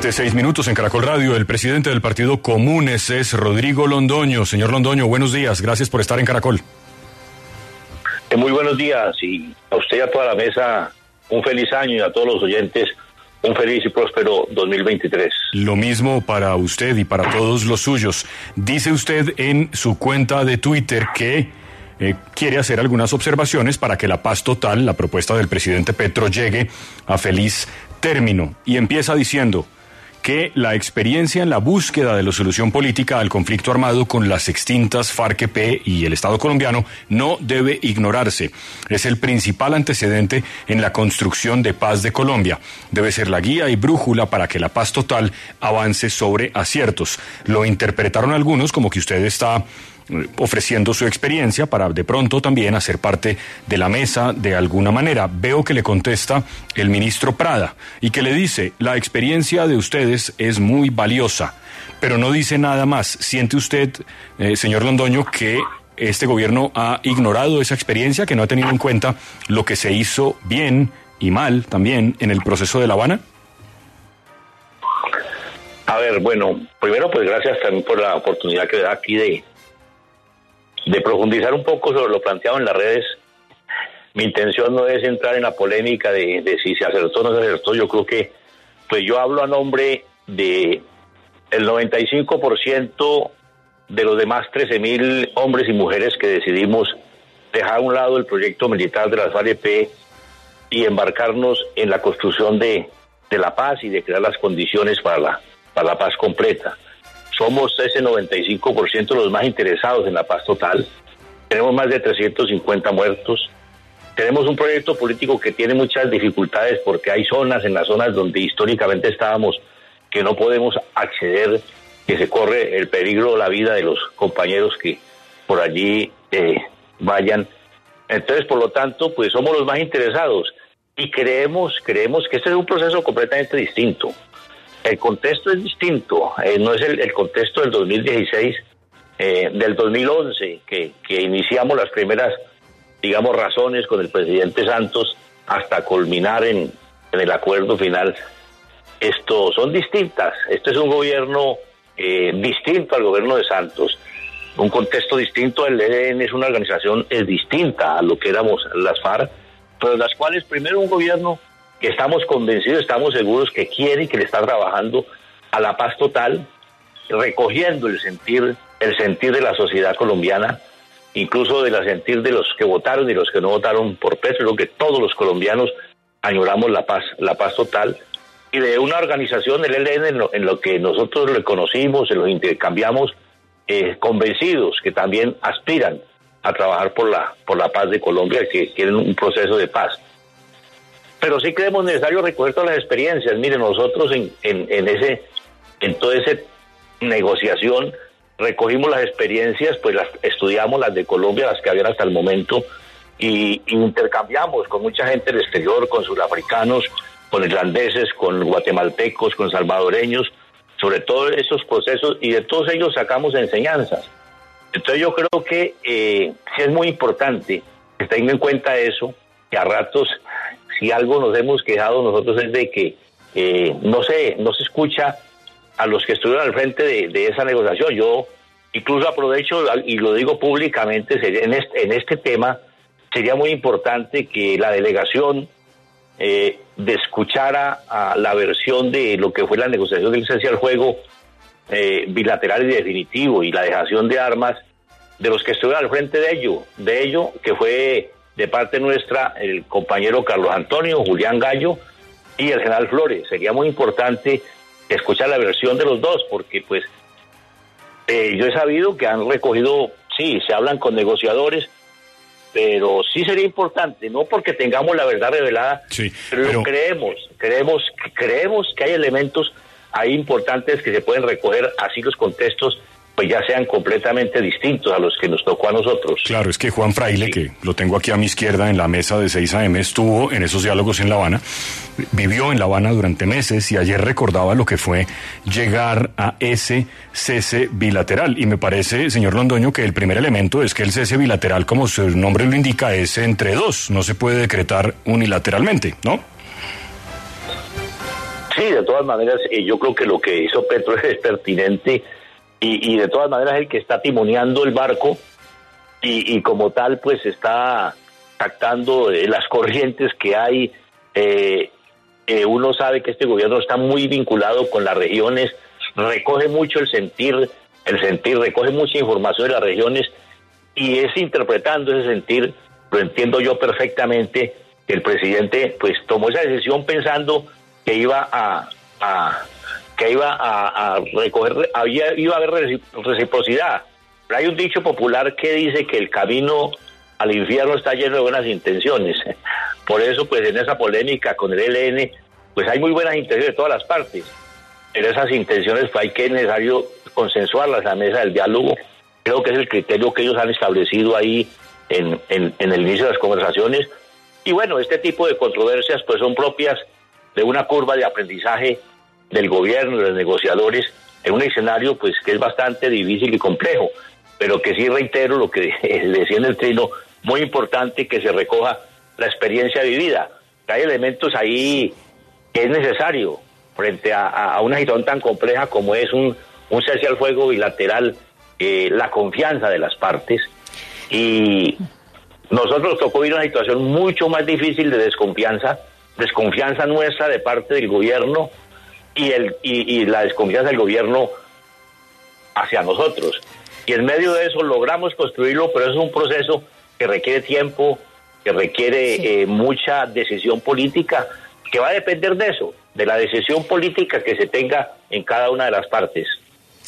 Seis minutos en Caracol Radio. El presidente del Partido Comunes es Rodrigo Londoño. Señor Londoño, buenos días. Gracias por estar en Caracol. Eh, muy buenos días y a usted y a toda la mesa un feliz año y a todos los oyentes un feliz y próspero 2023. Lo mismo para usted y para todos los suyos. Dice usted en su cuenta de Twitter que eh, quiere hacer algunas observaciones para que la paz total, la propuesta del presidente Petro, llegue a feliz término. Y empieza diciendo, que la experiencia en la búsqueda de la solución política al conflicto armado con las extintas FARC-EP y el Estado colombiano no debe ignorarse. Es el principal antecedente en la construcción de paz de Colombia. Debe ser la guía y brújula para que la paz total avance sobre aciertos. Lo interpretaron algunos como que usted está ofreciendo su experiencia para de pronto también hacer parte de la mesa de alguna manera. Veo que le contesta el ministro Prada y que le dice, la experiencia de ustedes es muy valiosa, pero no dice nada más. ¿Siente usted, eh, señor Londoño, que este gobierno ha ignorado esa experiencia, que no ha tenido en cuenta lo que se hizo bien y mal también en el proceso de La Habana? A ver, bueno, primero pues gracias también por la oportunidad que da aquí de, de profundizar un poco sobre lo planteado en las redes. Mi intención no es entrar en la polémica de, si se acertó o no se acertó. Yo creo que, pues yo hablo a nombre de el 95% de los demás 13 mil hombres y mujeres que decidimos dejar a un lado el proyecto militar de las FAREP y embarcarnos en la construcción de, de la paz y de crear las condiciones para la, para la paz completa. Somos ese 95% los más interesados en la paz total. Tenemos más de 350 muertos. Tenemos un proyecto político que tiene muchas dificultades porque hay zonas, en las zonas donde históricamente estábamos, que no podemos acceder, que se corre el peligro la vida de los compañeros que por allí eh, vayan. Entonces, por lo tanto, pues somos los más interesados y creemos, creemos que este es un proceso completamente distinto. El contexto es distinto, eh, no es el, contexto del 2016, eh, del 2011, que, que iniciamos las primeras, digamos, razones con el presidente Santos hasta culminar en, el acuerdo final. Esto son distintas. Este es un gobierno eh, distinto al gobierno de Santos, un contexto distinto. El ELN es una organización distinta a lo que éramos las FARC, pero las cuales primero un gobierno que estamos convencidos, estamos seguros que quiere y que le está trabajando a la paz total, recogiendo el sentir, el sentir de la sociedad colombiana, incluso del sentir de los que votaron y los que no votaron por Petro, que todos los colombianos añoramos la paz, la paz total, y de una organización, el ELN, en lo, que nosotros le conocimos, en lo intercambiamos, eh, convencidos que también aspiran a trabajar por la, por la paz de Colombia, que quieren un proceso de paz. Pero sí creemos necesario recoger todas las experiencias. Miren, nosotros en, en, ese, en toda esa negociación recogimos las experiencias, pues las estudiamos las de Colombia, las que habían hasta el momento, y, intercambiamos con mucha gente del exterior, con sudafricanos, con irlandeses, con guatemaltecos, con salvadoreños, sobre todo esos procesos, y de todos ellos sacamos enseñanzas. Entonces yo creo que eh, es muy importante que tengan en cuenta eso, que a ratos si algo nos hemos quejado nosotros es de que eh, no, se, no se escucha a los que estuvieron al frente de, esa negociación. Yo incluso aprovecho y lo digo públicamente, en, este, en este tema sería muy importante que la delegación eh, de escuchara a la versión de lo que fue la negociación del cese al juego eh, bilateral y definitivo y la dejación de armas de los que estuvieron al frente de ello, de ello que fue de parte nuestra el compañero Carlos Antonio, Julián Gallo y el general Flores. Sería muy importante escuchar la versión de los dos, porque pues eh, yo he sabido que han recogido, sí, se hablan con negociadores, pero sí sería importante, no porque tengamos la verdad revelada, pero, creemos, creemos, creemos que hay elementos hay importantes que se pueden recoger así los contextos pues ya sean completamente distintos a los que nos tocó a nosotros. Claro, es que Juan Fraile, que lo tengo aquí a mi izquierda en la mesa de 6 AM, estuvo en esos diálogos en La Habana, vivió en La Habana durante meses y ayer recordaba lo que fue llegar a ese cese bilateral. Y me parece, señor Londoño, que el primer elemento es que el cese bilateral, como su nombre lo indica, es entre dos, no se puede decretar unilateralmente, ¿no? Sí, de todas maneras, eh, yo creo que lo que hizo Petro es pertinente y, de todas maneras el que está timoneando el barco y, como tal pues está captando eh, las corrientes que hay. Eh, eh, uno sabe que este gobierno está muy vinculado con las regiones, recoge mucho el sentir, el sentir, recoge mucha información de las regiones y es interpretando ese sentir, lo entiendo yo perfectamente, que el presidente pues tomó esa decisión pensando que iba a que iba a, recoger, había, iba a haber reciprocidad. Pero hay un dicho popular que dice que el camino al infierno está lleno de buenas intenciones. Por eso, pues en esa polémica con el ELN, pues hay muy buenas intenciones de todas las partes. Pero esas intenciones pues, hay que necesario consensuarlas a la mesa del diálogo. Creo que es el criterio que ellos han establecido ahí en, en, en el inicio de las conversaciones. Y bueno, este tipo de controversias pues son propias de una curva de aprendizaje del gobierno, de los negociadores, en un escenario pues que es bastante difícil y complejo, pero que sí reitero lo que decía en el trino, muy importante que se recoja la experiencia vivida. Hay elementos ahí que es necesario frente a, una situación tan compleja como es un, un cese al fuego bilateral, eh, la confianza de las partes y nosotros tocó vivir una situación mucho más difícil de desconfianza, desconfianza nuestra de parte del gobierno, y, el, y, la desconfianza del gobierno hacia nosotros. Y en medio de eso logramos construirlo, pero es un proceso que requiere tiempo, que requiere eh, mucha decisión política, que va a depender de eso, de la decisión política que se tenga en cada una de las partes.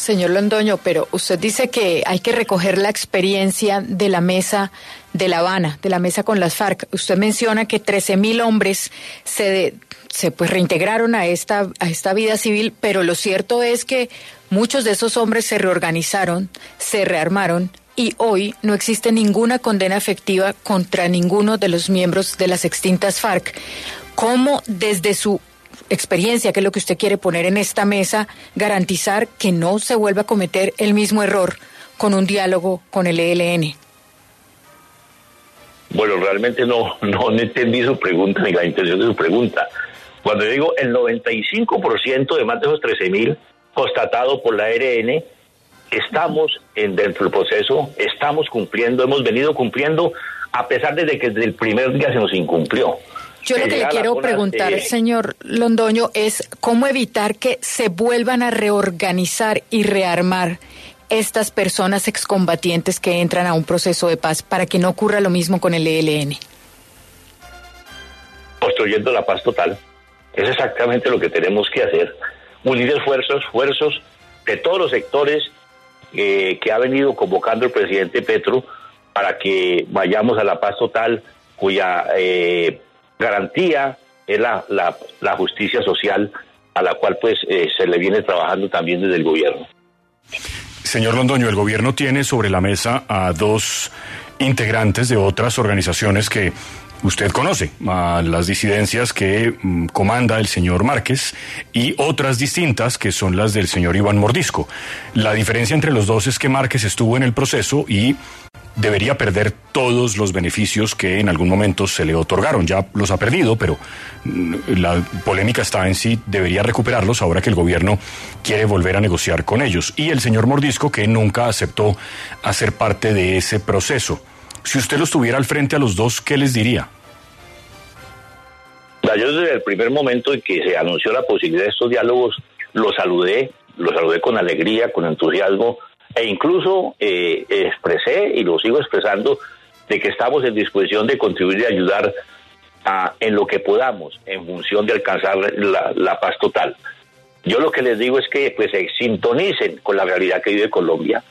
Señor Londoño, pero usted dice que hay que recoger la experiencia de la mesa de La Habana, de la mesa con las FARC. Usted menciona que 13 mil hombres se, se pues reintegraron a esta, a esta vida civil, pero lo cierto es que muchos de esos hombres se reorganizaron, se rearmaron y hoy no existe ninguna condena efectiva contra ninguno de los miembros de las extintas FARC. ¿Cómo desde su experiencia, que es lo que usted quiere poner en esta mesa, garantizar que no se vuelva a cometer el mismo error con un diálogo con el ELN? Bueno, realmente no, no entendí su pregunta ni la intención de su pregunta. Cuando digo el 95% de más de esos 13 mil constatado por la ARN, estamos en, dentro del proceso, estamos cumpliendo, hemos venido cumpliendo a pesar de que desde el primer día se nos incumplió. Yo lo que le quiero preguntar, señor Londoño, es cómo evitar que se vuelvan a reorganizar y rearmar estas personas excombatientes que entran a un proceso de paz para que no ocurra lo mismo con el ELN. Construyendo la paz total. Es exactamente lo que tenemos que hacer. Unir esfuerzos, esfuerzos de todos los sectores eh, que ha venido convocando el presidente Petro para que vayamos a la paz total, cuya eh, garantía es la, justicia social a la cual pues eh, se le viene trabajando también desde el gobierno. Señor Londoño, el gobierno tiene sobre la mesa a dos integrantes de otras organizaciones que usted conoce, a las disidencias que mm, comanda el señor Márquez y otras distintas que son las del señor Iván Mordisco. La diferencia entre los dos es que Márquez estuvo en el proceso y debería perder todos los beneficios que en algún momento se le otorgaron. Ya los ha perdido, pero mm, la polémica está en si debería recuperarlos ahora que el gobierno quiere volver a negociar con ellos. Y el señor Mordisco que nunca aceptó hacer parte de ese proceso. Si usted los tuviera al frente a los dos, ¿qué les diría? Yo desde el primer momento en que se anunció la posibilidad de estos diálogos, los saludé, los saludé con alegría, con entusiasmo, e incluso eh, expresé y lo sigo expresando de que estamos en disposición de contribuir y ayudar a, en lo que podamos en función de alcanzar la, paz total. Yo lo que les digo es que pues se sintonicen con la realidad que vive Colombia,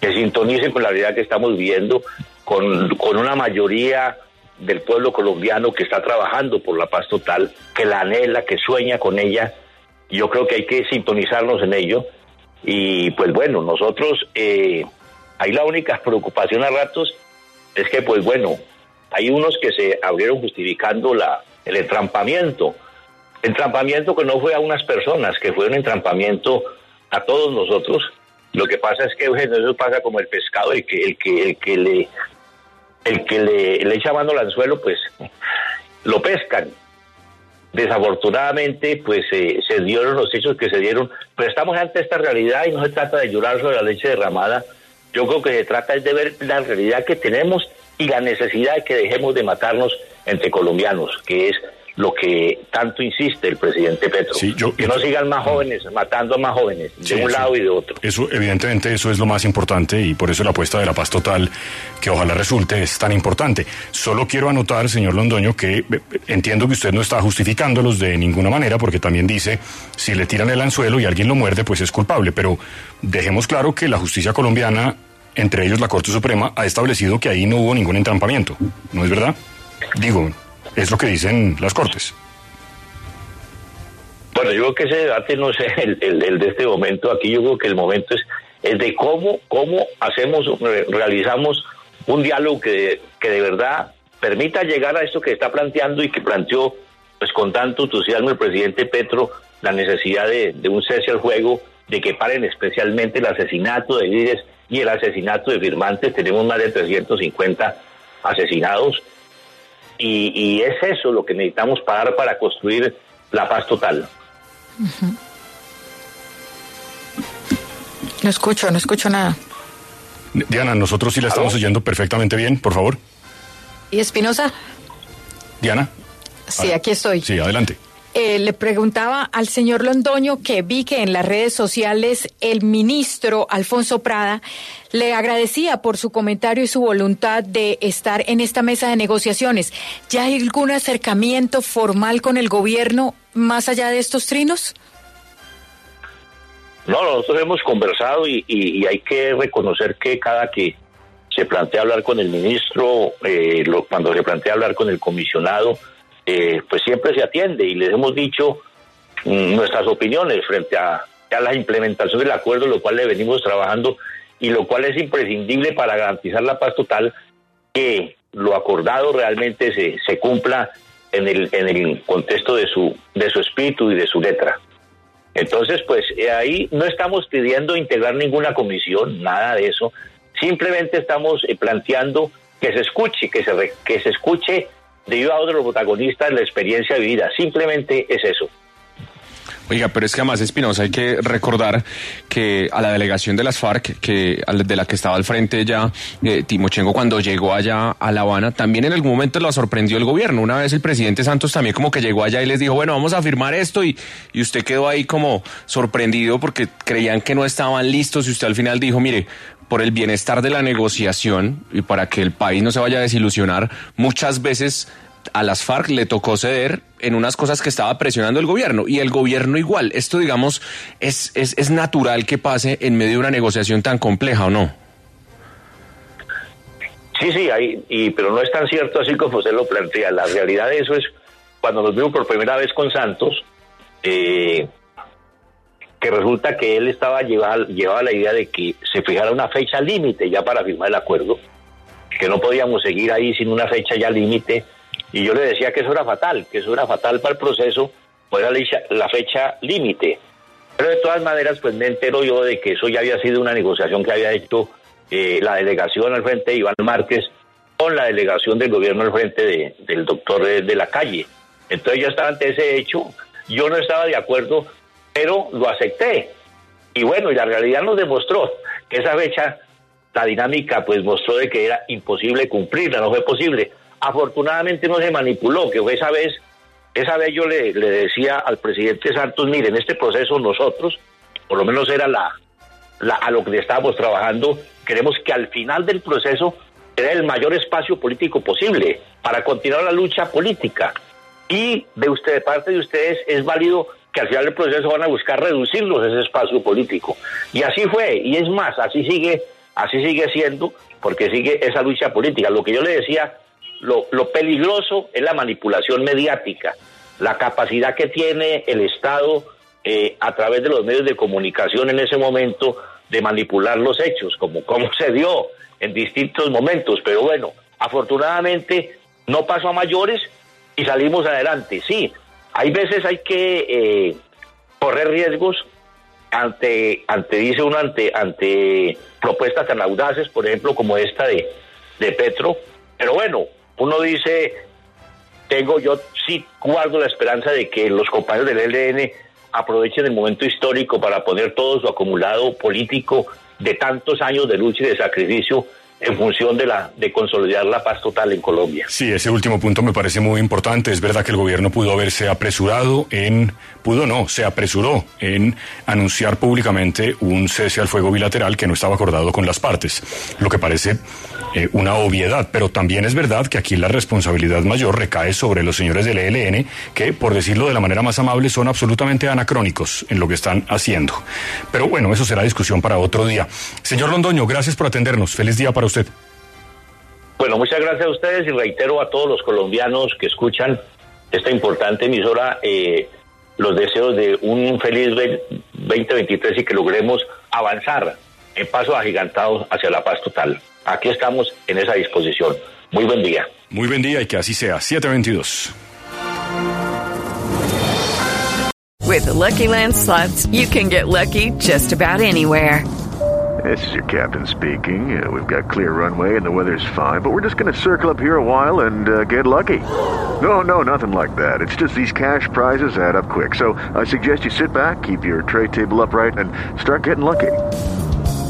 que sintonicen con la realidad que estamos viviendo, con, con una mayoría del pueblo colombiano que está trabajando por la paz total, que la anhela, que sueña con ella Yo creo que hay que sintonizarnos en ello. Y pues bueno, nosotros, eh, ahí la única preocupación a ratos es que pues bueno, hay unos que se abrieron justificando la, el entrampamiento. Entrampamiento que no fue a unas personas, que fue un entrampamiento a todos nosotros. Lo que pasa es que eso pasa como el pescado, el que, el que, el que le el que le, le echa mano al anzuelo, pues lo pescan. Desafortunadamente, pues eh, se dieron los hechos que se dieron, pero estamos ante esta realidad y no se trata de llorar sobre la leche derramada. Yo creo que se trata de ver la realidad que tenemos y la necesidad de que dejemos de matarnos entre colombianos, que es lo que tanto insiste el presidente Petro. que no sigan más jóvenes, matando a más jóvenes, de un lado y de otro. Eso, evidentemente, eso es lo más importante y por eso la apuesta de la paz total, que ojalá resulte, es tan importante. Solo quiero anotar, señor Londoño, que eh, entiendo que usted no está justificándolos de ninguna manera, porque también dice, si le tiran el anzuelo y alguien lo muerde, pues es culpable. Pero dejemos claro que la justicia colombiana entre ellos la Corte Suprema, ha establecido que ahí no hubo ningún entrampamiento. ¿No es verdad? Digo, es lo que dicen las Cortes. Bueno, yo creo que ese debate no es el, de este momento. Aquí yo creo que el momento es el de cómo, cómo hacemos, realizamos un diálogo que, que de verdad permita llegar a esto que está planteando y que planteó pues con tanto entusiasmo el presidente Petro la necesidad de, de un cese al juego, de que paren especialmente el asesinato de líderes y el asesinato de firmantes. Tenemos más de 350 asesinados y, es eso lo que necesitamos pagar para construir la paz total. No escucho, no escucho nada. Diana, nosotros sí la estamos oyendo perfectamente bien, por favor. ¿Y Espinosa? Diana. Sí, aquí estoy. Sí, adelante. Eh, le preguntaba al señor Londoño que vi que en las redes sociales el ministro Alfonso Prada le agradecía por su comentario y su voluntad de estar en esta mesa de negociaciones. ¿Ya hay algún acercamiento formal con el gobierno más allá de estos trinos? No, nosotros hemos conversado y, hay que reconocer que cada que se plantea hablar con el ministro, eh, cuando se plantea hablar con el comisionado, eh, pues siempre se atiende y les hemos dicho mm, nuestras opiniones frente a, la implementación del acuerdo, lo cual le venimos trabajando y lo cual es imprescindible para garantizar la paz total, que lo acordado realmente se, se cumpla en el, en el contexto de su, de su espíritu y de su letra. Entonces, pues eh, ahí no estamos pidiendo integrar ninguna comisión, nada de eso. Simplemente estamos eh, planteando que se escuche, que se, que se escuche de a otro los protagonistas la experiencia vivida. Simplemente es eso. Oiga, pero es que además, Espinosa, hay que recordar que a la delegación de las FARC, que de la que estaba al frente ya eh, Timochenko cuando llegó allá a La Habana, también en algún momento lo sorprendió el gobierno. Una vez el presidente Santos también como que llegó allá y les dijo, bueno, vamos a firmar esto y, y usted quedó ahí como sorprendido porque creían que no estaban listos y usted al final dijo, mire, por el bienestar de la negociación y para que el país no se vaya a desilusionar, muchas veces a las FARC le tocó ceder en unas cosas que estaba presionando el gobierno y el gobierno igual. Esto, digamos, es, es, natural que pase en medio de una negociación tan compleja, ¿o no? Sí, sí, hay, y, pero no es tan cierto así como usted lo plantea. La realidad de eso es cuando nos vimos por primera vez con Santos, eh, que resulta que él estaba llevaba, llevaba la idea de que se fijara una fecha límite ya para firmar el acuerdo, que no podíamos seguir ahí sin una fecha ya límite, y yo le decía que eso era fatal, que eso era fatal para el proceso, pues la fecha límite. Pero de todas maneras, pues me entero yo de que eso ya había sido una negociación que había hecho eh, la delegación al frente de Iván Márquez con la delegación del gobierno al frente de, del doctor de, la calle. Entonces ya estaba ante ese hecho, yo no estaba de acuerdo pero lo acepté. Y bueno, y la realidad nos demostró que esa fecha, la dinámica, pues mostró de que era imposible cumplirla, no fue posible. Afortunadamente no se manipuló, que fue esa vez, esa vez yo le, le decía al presidente Santos, mire, en este proceso nosotros, por lo menos era la, la, a lo que estábamos trabajando, queremos que al final del proceso era el mayor espacio político posible para continuar la lucha política. Y de usted, de parte de ustedes, es válido que al final del proceso van a buscar reducirlos ese espacio político. Y así fue, y es más, así sigue, así sigue siendo, porque sigue esa lucha política. Lo que yo le decía, lo, lo peligroso es la manipulación mediática, la capacidad que tiene el Estado eh, a través de los medios de comunicación en ese momento de manipular los hechos, como, como se dio en distintos momentos. Pero bueno, afortunadamente no pasó a mayores y salimos adelante. Sí, hay veces hay que eh, correr riesgos ante, ante, dice uno, ante, ante propuestas tan audaces, por ejemplo, como esta de, de Petro. Pero bueno, uno dice, tengo yo sí guardo la esperanza de que los compañeros del LN aprovechen el momento histórico para poner todo su acumulado político de tantos años de lucha y de sacrificio en función de la de consolidar la paz total en Colombia. Sí, ese último punto me parece muy importante. Es verdad que el gobierno pudo haberse apresurado en pudo no, se apresuró en anunciar públicamente un cese al fuego bilateral que no estaba acordado con las partes, lo que parece eh, una obviedad, pero también es verdad que aquí la responsabilidad mayor recae sobre los señores del ELN, que, por decirlo de la manera más amable, son absolutamente anacrónicos en lo que están haciendo. Pero bueno, eso será discusión para otro día. Señor Londoño, gracias por atendernos. Feliz día para usted. Bueno, muchas gracias a ustedes y reitero a todos los colombianos que escuchan esta importante emisora eh, los deseos de un feliz 2023 y que logremos avanzar en pasos agigantados hacia la paz total. Aquí estamos en esa disposición. Muy buen día. Muy buen día y que así sea. 722. With the Lucky Land slots, you can get lucky just about anywhere. This is your captain speaking. Uh, we've got clear runway and the weather's fine, but we're just going to circle up here a while and uh, get lucky. No, no, nothing like that. It's just these cash prizes add up quick. So I suggest you sit back, keep your tray table upright, and start getting lucky.